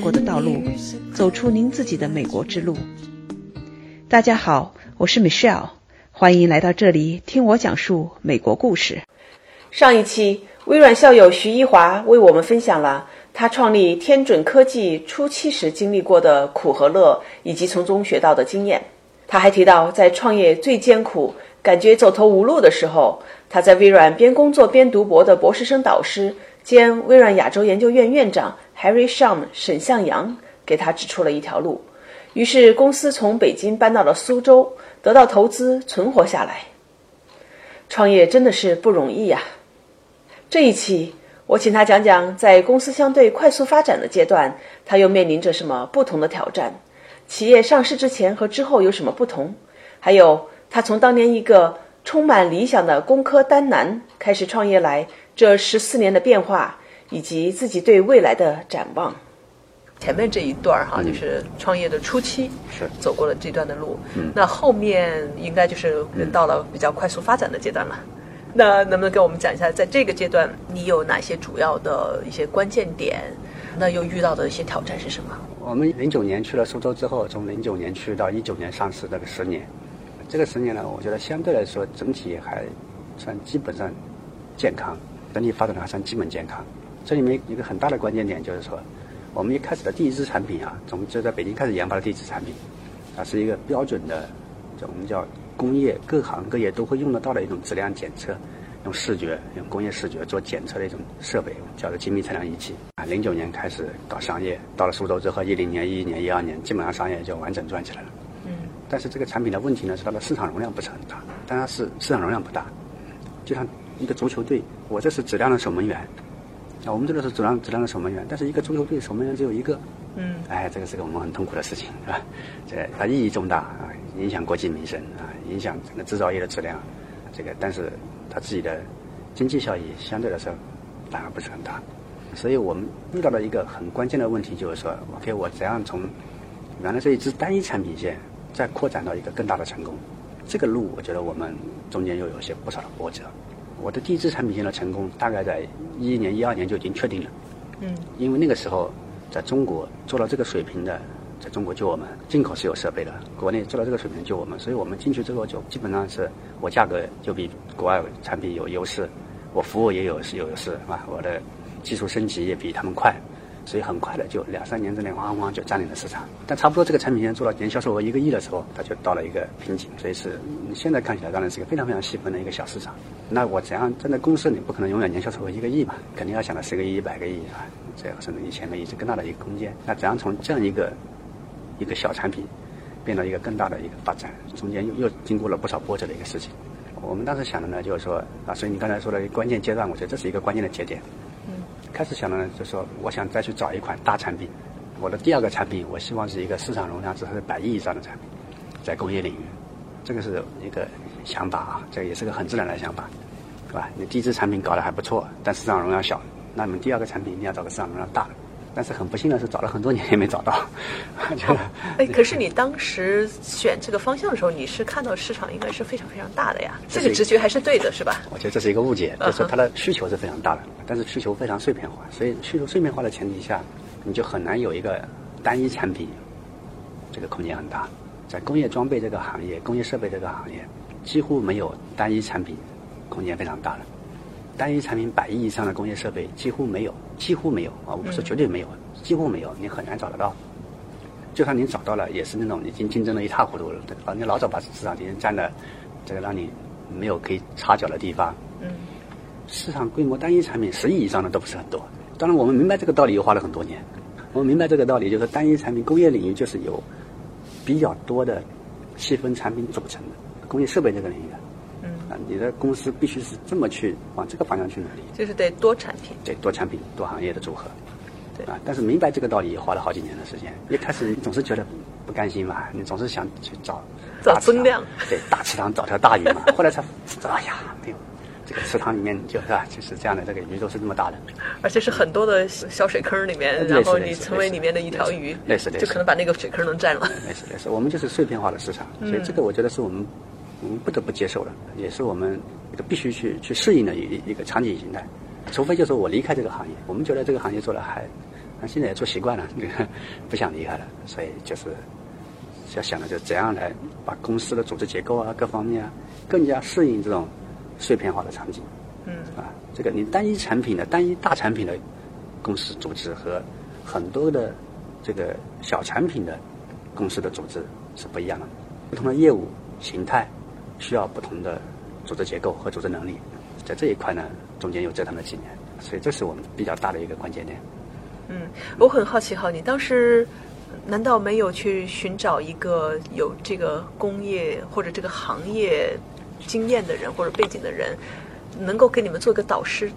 过的道路，走出您自己的美国之路。大家好，我是 Michelle，欢迎来到这里听我讲述美国故事。上一期，微软校友徐一华为我们分享了他创立天准科技初期时经历过的苦和乐，以及从中学到的经验。他还提到，在创业最艰苦、感觉走投无路的时候，他在微软边工作边读博的博士生导师兼微软亚洲研究院院长 Harry Shum 沈向阳给他指出了一条路。于是，公司从北京搬到了苏州，得到投资，存活下来。创业真的是不容易呀！这一期，我请他讲讲，在公司相对快速发展的阶段，他又面临着什么不同的挑战。企业上市之前和之后有什么不同？还有他从当年一个充满理想的工科单男开始创业来这十四年的变化，以及自己对未来的展望。前面这一段哈，就是创业的初期是走过了这段的路，那后面应该就是到了比较快速发展的阶段了。那能不能给我们讲一下，在这个阶段你有哪些主要的一些关键点？那又遇到的一些挑战是什么？我们零九年去了苏州之后，从零九年去到一九年上市这个十年，这个十年呢，我觉得相对来说整体还算基本上健康，整体发展的还算基本健康。这里面一个很大的关键点就是说，我们一开始的第一支产品啊，从就在北京开始研发的第一支产品，啊是一个标准的，我们叫工业各行各业都会用得到的一种质量检测。用视觉、用工业视觉做检测的一种设备，叫做精密测量仪器。啊，零九年开始搞商业，到了苏州之后，一零年、一一年、一二年，基本上商业就完整转起来了。嗯。但是这个产品的问题呢，是它的市场容量不是很大，但它是市场容量不大，就像一个足球队，我这是质量的守门员，啊，我们这个是质量质量的守门员，但是一个足球队守门员只有一个。嗯。哎，这个是个我们很痛苦的事情，是吧？这它意义重大啊，影响国计民生啊，影响整个制造业的质量，这个但是。它自己的经济效益相对来说反而不是很大，所以我们遇到了一个很关键的问题，就是说，OK，我怎样从原来这一支单一产品线再扩展到一个更大的成功？这个路，我觉得我们中间又有些不少的波折。我的第一支产品线的成功，大概在一一年、一二年就已经确定了。嗯。因为那个时候在中国做到这个水平的。在中国就我们，进口是有设备的，国内做到这个水平就我们，所以我们进去之后就基本上是我价格就比国外产品有优势，我服务也有是有优势，是吧？我的技术升级也比他们快，所以很快的就两三年之内咣咣就占领了市场。但差不多这个产品线做到年销售额一个亿的时候，它就到了一个瓶颈，所以是现在看起来当然是一个非常非常细分的一个小市场。那我怎样站在公司里，不可能永远年销售额一个亿嘛？肯定要想到十个亿、一百个亿啊，这样甚至一千个亿是更大的一个空间。那怎样从这样一个一个小产品，变到一个更大的一个发展，中间又又经过了不少波折的一个事情。我们当时想的呢，就是说啊，所以你刚才说的关键阶段，我觉得这是一个关键的节点。嗯。开始想的呢，就是说我想再去找一款大产品。我的第二个产品，我希望是一个市场容量只是百亿以上的产品，在工业领域，这个是一个想法啊，这也是个很自然的想法，对吧？你第一支产品搞得还不错，但市场容量小，那你们第二个产品一定要找个市场容量大的。但是很不幸的是，找了很多年也没找到。哎，可是你当时选这个方向的时候，你是看到市场应该是非常非常大的呀，这个直觉还是对的，是吧？我觉得这是一个误解，就是它的需求是非常大的，但是需求非常碎片化，所以需求碎片化的前提下，你就很难有一个单一产品，这个空间很大。在工业装备这个行业、工业设备这个行业，几乎没有单一产品空间非常大了。单一产品百亿以上的工业设备几乎没有，几乎没有啊！我不是绝对没有，几乎没有，你很难找得到。就算你找到了，也是那种已经竞争的一塌糊涂了，啊，你老早把市场已经占了，这个让你没有可以插脚的地方。嗯。市场规模单一产品十亿以上的都不是很多。当然，我们明白这个道理又花了很多年。我们明白这个道理，就是单一产品工业领域就是由比较多的细分产品组成的工业设备这个领域。啊，你的公司必须是这么去往这个方向去努力，就是得多产品，对多产品、多行业的组合，对啊。但是明白这个道理也花了好几年的时间。一开始你总是觉得不甘心嘛，你总是想去找找增量，对大池塘找条大鱼嘛。后来才哎呀，没有这个池塘里面就是吧，就是这样的，这个鱼都是这么大的，而且是很多的小水坑里面，然后你成为里面的一条鱼，类似类似，就可能把那个水坑能占了。类似类似，我们就是碎片化的市场，所以这个我觉得是我们。我们不得不接受了，也是我们一个必须去去适应的一一个场景形态。除非就是我离开这个行业，我们觉得这个行业做的还那现在也做习惯了，不想离开了，所以就是要想的就怎样来把公司的组织结构啊各方面啊更加适应这种碎片化的场景。嗯啊，这个你单一产品的单一大产品的公司组织和很多的这个小产品的公司的组织是不一样的，不同的业务形态需要不同的组织结构和组织能力，在这一块呢，中间又折腾了几年，所以这是我们比较大的一个关键点。嗯，我很好奇哈，你当时难道没有去寻找一个有这个工业或者这个行业经验的人或者背景的人，能够给你们做个导师，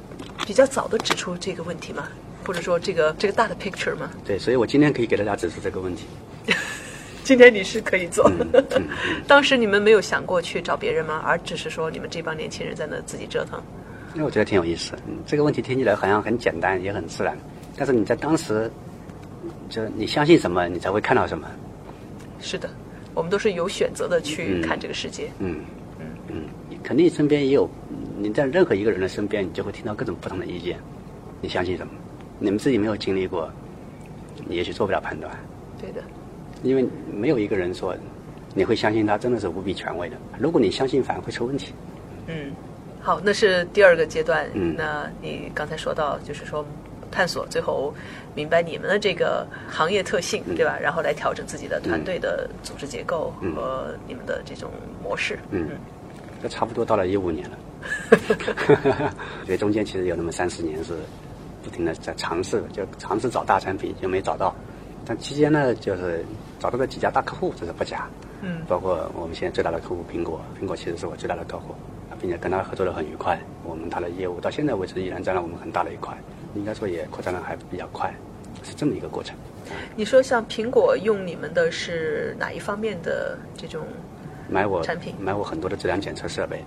比较早的指出这个问题吗？或者说这个这个大的 picture 吗？对，所以我今天可以给大家指出这个问题。今天你是可以做。当时你们没有想过去找别人吗？而只是说你们这帮年轻人在那自己折腾。因为我觉得挺有意思。嗯，这个问题听起来好像很简单，也很自然，但是你在当时，就你相信什么，你才会看到什么。是的，我们都是有选择的去嗯看这个世界。嗯嗯嗯，你肯定身边也有，你在任何一个人的身边，你就会听到各种不同的意见。你相信什么？你们自己没有经历过，你也许做不了判断，对的，因为没有一个人说你会相信他真的是无比权威的。如果你相信，反而会出问题。嗯，好，那是第二个阶段。嗯那你刚才说到，就是说探索，最后明白你们的这个行业特性，嗯对吧？然后来调整自己的团队的组织结构嗯和你们的这种模式。嗯，这差不多到了一五年了，所以中间其实有那么三四年是不停的在尝试，就尝试找大产品，就没找到。但期间呢，就是找到了几家大客户，这是不假。嗯包括我们现在最大的客户苹果，苹果其实是我最大的客户，并且跟他合作的很愉快。我们他的业务到现在为止依然占了我们很大的一块，应该说也扩展的还比较快，是这么一个过程。你说像苹果用你们的是哪一方面的这种？买我产品买我很多的质量检测设备，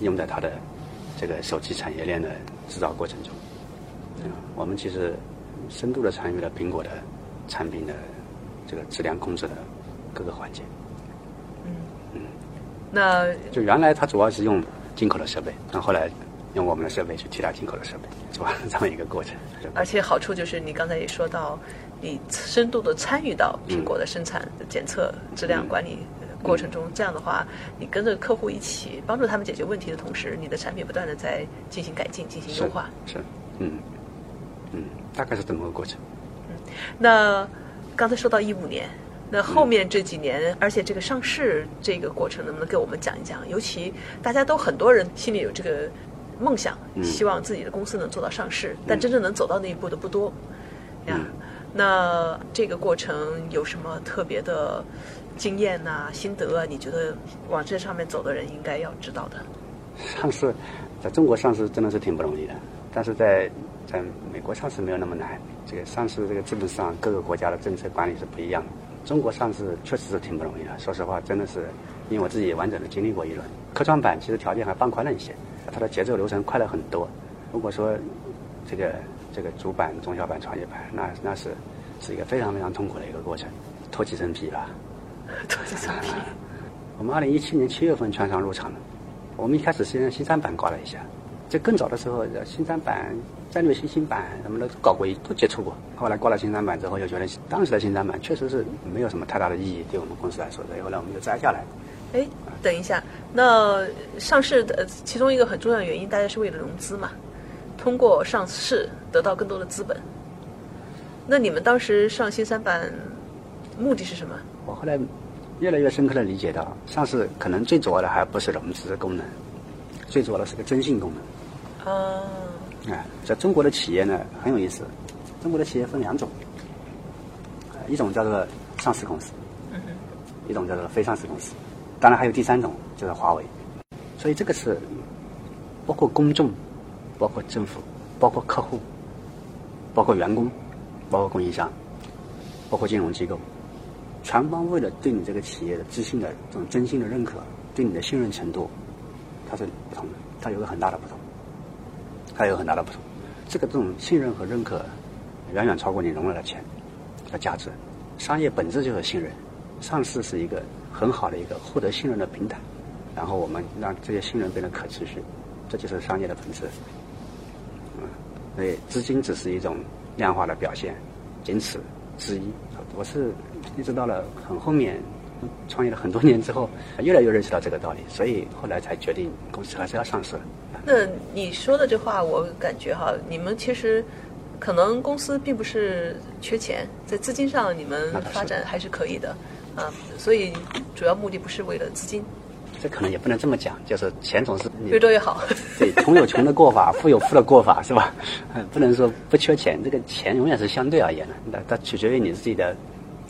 用在它的这个手机产业链的制造过程中。嗯，我们其实深度的参与了苹果的产品的这个质量控制的各个环节。嗯嗯那就原来它主要是用进口的设备，那后后来用我们的设备去替代进口的设备，是吧这么一个过程。而且好处就是你刚才也说到，你深度的参与到苹果的生产、检测、质量管理过程中，这样的话，你跟着客户一起帮助他们解决问题的同时，你的产品不断的在进行改进、进行优化。是，嗯嗯，大概是这么个过程。那刚才说到一五年，那后面这几年，而且这个上市这个过程，能不能给我们讲一讲？尤其大家都很多人心里有这个梦想，嗯希望自己的公司能做到上市，但真正能走到那一步的不多呀。嗯那这个过程有什么特别的经验呐、心得啊？你觉得往这上面走的人应该要知道的？上市，在中国上市真的是挺不容易的，但是在在美国上市没有那么难。这个上市这个资本市场各个国家的政策管理是不一样的。中国上市确实是挺不容易的，说实话，真的是因为我自己也完整的经历过一轮。科创板其实条件还放宽了一些，它的节奏流程快了很多。如果说这个这个主板、中小板、创业板，那那是是一个非常非常痛苦的一个过程，脱几层皮吧。脱几层皮，我们二零一七年七月份券商入场的，我们一开始先新三板挂了一下，这更早的时候，新三板、战略新兴板什么的都搞过，都接触过。后来挂了新三板之后，就觉得当时的新三板确实是没有什么太大的意义，对我们公司来说，所以后来我们就摘下来。哎，等一下，那上市的呃其中一个很重要的原因，大家是为了融资嘛，通过上市得到更多的资本。那你们当时上新三板目的是什么？我后来越来越深刻的理解到，上市可能最主要的还不是融资功能，最主要的是个征信功能。啊，哎，在中国的企业呢很有意思，中国的企业分两种，呃一种叫做上市公司，一种叫做非上市公司，当然还有第三种就是华为，所以这个是包括公众、包括政府、包括客户、包括员工、包括供应商、包括金融机构，全方位的对你这个企业的自信的这种真心的认可，对你的信任程度，它是不同的，它有个很大的不同。它有很大的不同。这个这种信任和认可，远远超过你融了的钱的价值。商业本质就是信任，上市是一个很好的一个获得信任的平台，然后我们让这些信任变得可持续，这就是商业的本质。嗯，所以资金只是一种量化的表现，仅此之一。我是一直到了很后面，创业了很多年之后，越来越认识到这个道理，所以后来才决定公司还是要上市。那你说的这话，我感觉哈，你们其实可能公司并不是缺钱，在资金上你们发展还是可以的啊，所以主要目的不是为了资金。这可能也不能这么讲，就是钱总是越多越好。对，穷有穷的过法，富有富的过法，是吧？不能说不缺钱，这个钱永远是相对而言的，那它取决于你自己的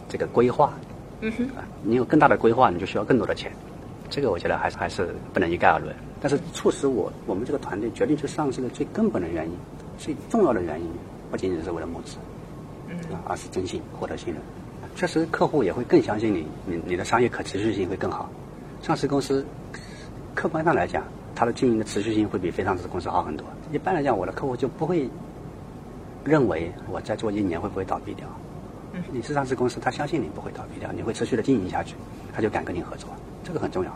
这个规划。嗯哼，你有更大的规划，你就需要更多的钱。这个我觉得还是还是不能一概而论。但是促使我我们这个团队决定去上市的最根本的原因，最重要的原因，不仅仅是为了募资，嗯，而是征信获得信任。确实，客户也会更相信你，你你的商业可持续性会更好。上市公司客观上来讲，它的经营的持续性会比非上市公司好很多。一般来讲，我的客户就不会认为我再做一年会不会倒闭掉。嗯，你是上市公司，他相信你不会倒闭掉，你会持续的经营下去，他就敢跟你合作。这个很重要，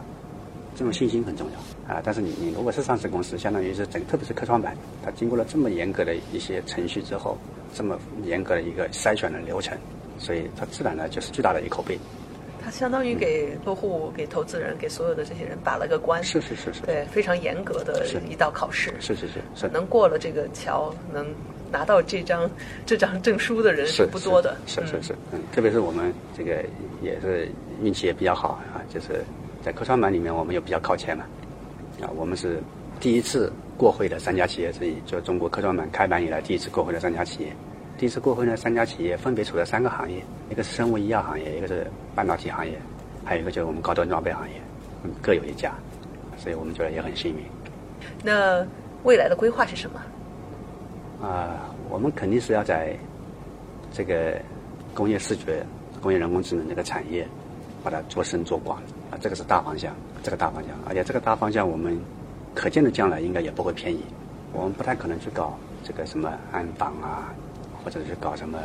这种信心很重要啊。但是你你如果是上市公司，相当于是整，特别是科创板，它经过了这么严格的一些程序之后，这么严格的一个筛选的流程，所以它自然呢就是巨大的一口碑。它相当于给客户、给投资人、给所有的这些人把了个关，是是是是，对，非常严格的一道考试，是是是是，能过了这个桥，能拿到这张这张证书的人是不多的，是是是，嗯，特别是我们这个也是运气也比较好啊，就是在科创板里面我们又比较靠前嘛，啊，我们是第一次过会的三家企业之一，就中国科创板开板以来第一次过会的三家企业。第一次过会呢，三家企业分别处在三个行业，一个是生物医药行业，一个是半导体行业，还有一个就是我们高端装备行业，嗯，各有一家，所以我们觉得也很幸运。那未来的规划是什么？啊，我们肯定是要在这个工业视觉、工业人工智能这个产业，把它做深做广啊，这个是大方向，这个大方向，而且这个大方向我们可见的将来应该也不会偏移，我们不太可能去搞这个什么安防啊。或者是搞什么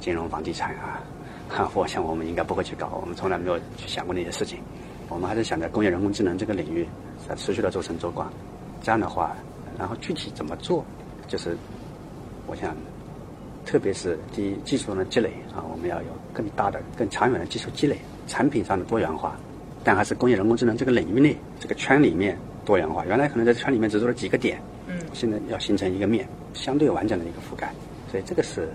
金融房地产啊，哈，我想我们应该不会去搞，我们从来没有去想过那些事情。我们还是想在工业人工智能这个领域，持续的做深做广。这样的话，然后具体怎么做，就是我想，特别是第一技术上的积累啊，我们要有更大的、更长远的技术积累，产品上的多元化，但还是工业人工智能这个领域内这个圈里面多元化。原来可能在圈里面只做了几个点，嗯，现在要形成一个面，相对完整的一个覆盖。所以这个是，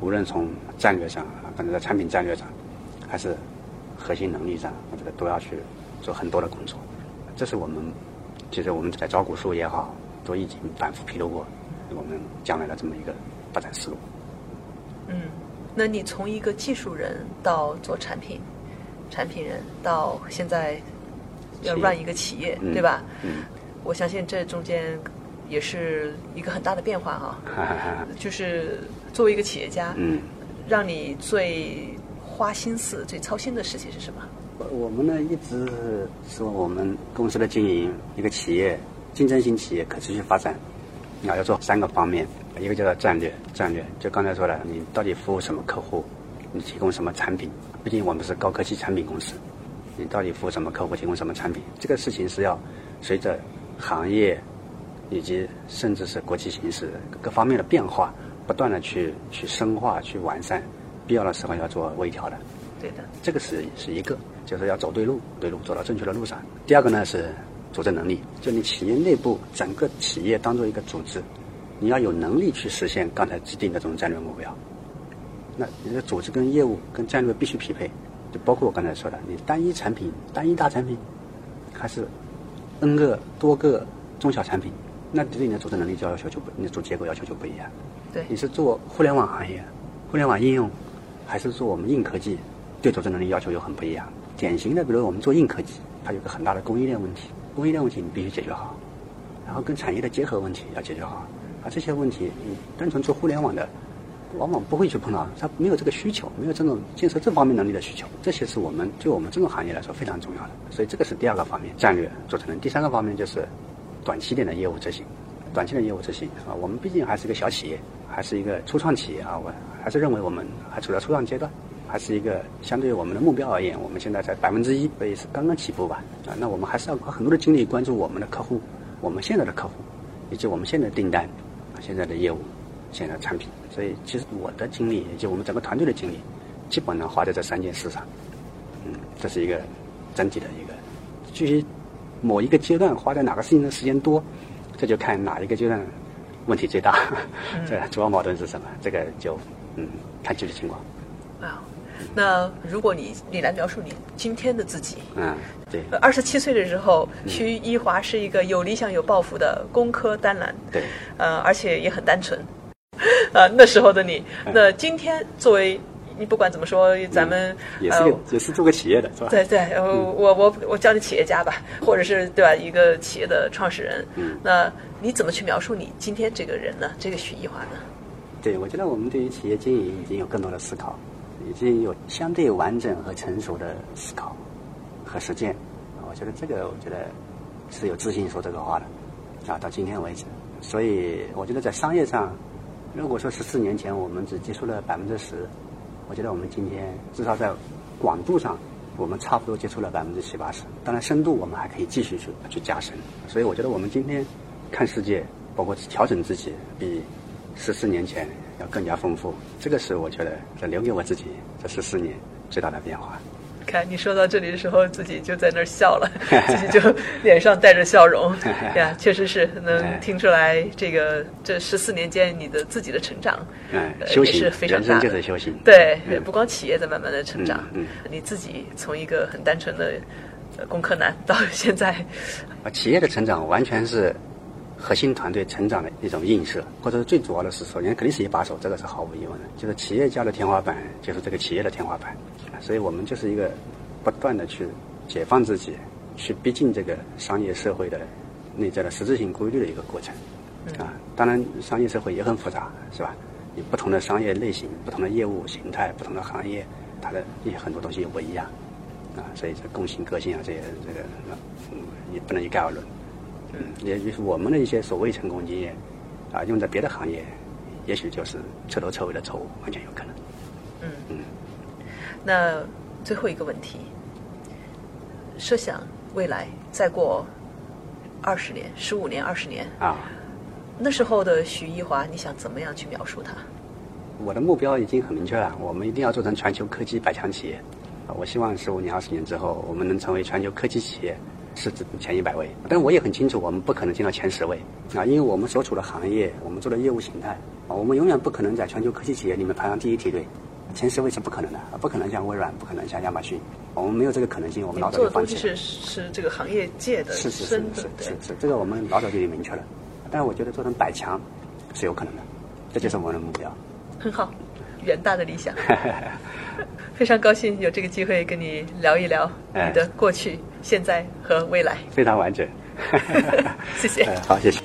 无论从战略上啊，可能在产品战略上，还是核心能力上，我觉得都要去做很多的工作。这是我们，其实我们在招股书也好，都已经反复披露过我们将来的这么一个发展思路。嗯，那你从一个技术人到做产品，产品人到现在要 run 一个企业，对吧？嗯，我相信这中间。也是一个很大的变化哈，就是作为一个企业家，嗯，让你最花心思、最操心的事情是什么？我们呢一直说我们公司的经营，一个企业竞争型企业可持续发展，啊要做三个方面，一个叫做战略，战略就刚才说的，你到底服务什么客户，你提供什么产品？毕竟我们是高科技产品公司，你到底服务什么客户，提供什么产品？这个事情是要随着行业。以及甚至是国际形势各方面的变化，不断的去去深化、去完善，必要的时候要做微调的。对的，这个是是一个，就是要走对路，对路走到正确的路上。第二个呢是组织能力，就你企业内部整个企业当做一个组织，你要有能力去实现刚才制定的这种战略目标。那你的组织跟业务跟战略必须匹配，就包括我刚才说的，你单一产品、单一大产品，还是 N 个多个中小产品。那对你的组织能力就要求就不，你的组织结构要求就不一样。对，你是做互联网行业，互联网应用，还是做我们硬科技，对组织能力要求又很不一样。典型的，比如我们做硬科技，它有个很大的供应链问题，供应链问题你必须解决好，然后跟产业的结合问题要解决好。啊，这些问题你单纯做互联网的，往往不会去碰到，它没有这个需求，没有这种建设这方面能力的需求。这些是我们对我们这种行业来说非常重要的。所以这个是第二个方面，战略组成的。第三个方面就是。短期点的业务执行，短期的业务执行啊，我们毕竟还是一个小企业，还是一个初创企业啊，我还是认为我们还处在初创阶段，还是一个相对于我们的目标而言，我们现在才百分之一，所以是刚刚起步吧啊，那我们还是要花很多的精力关注我们的客户，我们现在的客户，以及我们现在的订单，现在的业务，现在的产品。所以，其实我的精力以及我们整个团队的精力，基本上花在这三件事上。嗯，这是一个整体的一个。至于某一个阶段花在哪个事情的时间多，这就看哪一个阶段问题最大，这主要矛盾是什么？这个就嗯看具体情况。啊，那如果你你来描述你今天的自己，嗯，对，二十七岁的时候，徐一华是一个有理想、有抱负的工科单男，对，呃，而且也很单纯。啊，那时候的你，那今天作为你不管怎么说，咱们也是也是做个企业的，是吧？对对，我我我叫你企业家吧，或者是对吧？一个企业的创始人，嗯，那你怎么去描述你今天这个人呢？这个徐一华呢？对，我觉得我们对于企业经营已经有更多的思考，已经有相对完整和成熟的思考和实践。我觉得这个，我觉得是有自信说这个话的啊，到今天为止。所以，我觉得在商业上。如果说十四年前我们只接触了百分之十，我觉得我们今天至少在广度上，我们差不多接触了百分之七八十。当然深度我们还可以继续去去加深。所以我觉得我们今天看世界，包括调整自己，比十四年前要更加丰富。这个是我觉得这留给我自己这十四年最大的变化。看你说到这里的时候，自己就在那儿笑了，自己就脸上带着笑容。呀，确实是能听出来，这个这十四年间你的自己的成长，嗯，修行是非常大的。就是修行。对，不光企业在慢慢的成长，嗯，你自己从一个很单纯的工科男到现在，啊，企业的成长完全是核心团队成长的一种映射，或者是最主要的是，首先肯定是一把手，这个是毫无疑问的。就是企业家的天花板，就是这个企业的天花板。所以我们就是一个不断的去解放自己，去逼近这个商业社会的内在的实质性规律的一个过程。啊，当然商业社会也很复杂，是吧？你不同的商业类型、不同的业务形态、不同的行业，它的一些很多东西也不一样。啊，所以这共性、个性啊，这些这个嗯也不能一概而论。嗯，也就是我们的一些所谓成功经验，啊，用在别的行业，也许就是彻头彻尾的错误，完全有可能。嗯嗯。那最后一个问题，设想未来再过二十年、十五年、二十年啊，那时候的徐一华，你想怎么样去描述他？我的目标已经很明确了，我们一定要做成全球科技百强企业。我希望十五年、二十年之后，我们能成为全球科技企业市值前一百位。但我也很清楚，我们不可能进到前十位啊，因为我们所处的行业，我们做的业务形态啊，我们永远不可能在全球科技企业里面排上第一梯队。前十位是不可能的，不可能像微软，不可能像亚马逊，我们没有这个可能性，我们老早就放弃了。是是这个行业界的是是是是是是，这个我们老早就已经明确了。但是我觉得做成百强是有可能的，这就是我们的目标。很好，远大的理想。非常高兴有这个机会跟你聊一聊你的过去、现在和未来。非常完整。谢谢。好，谢谢。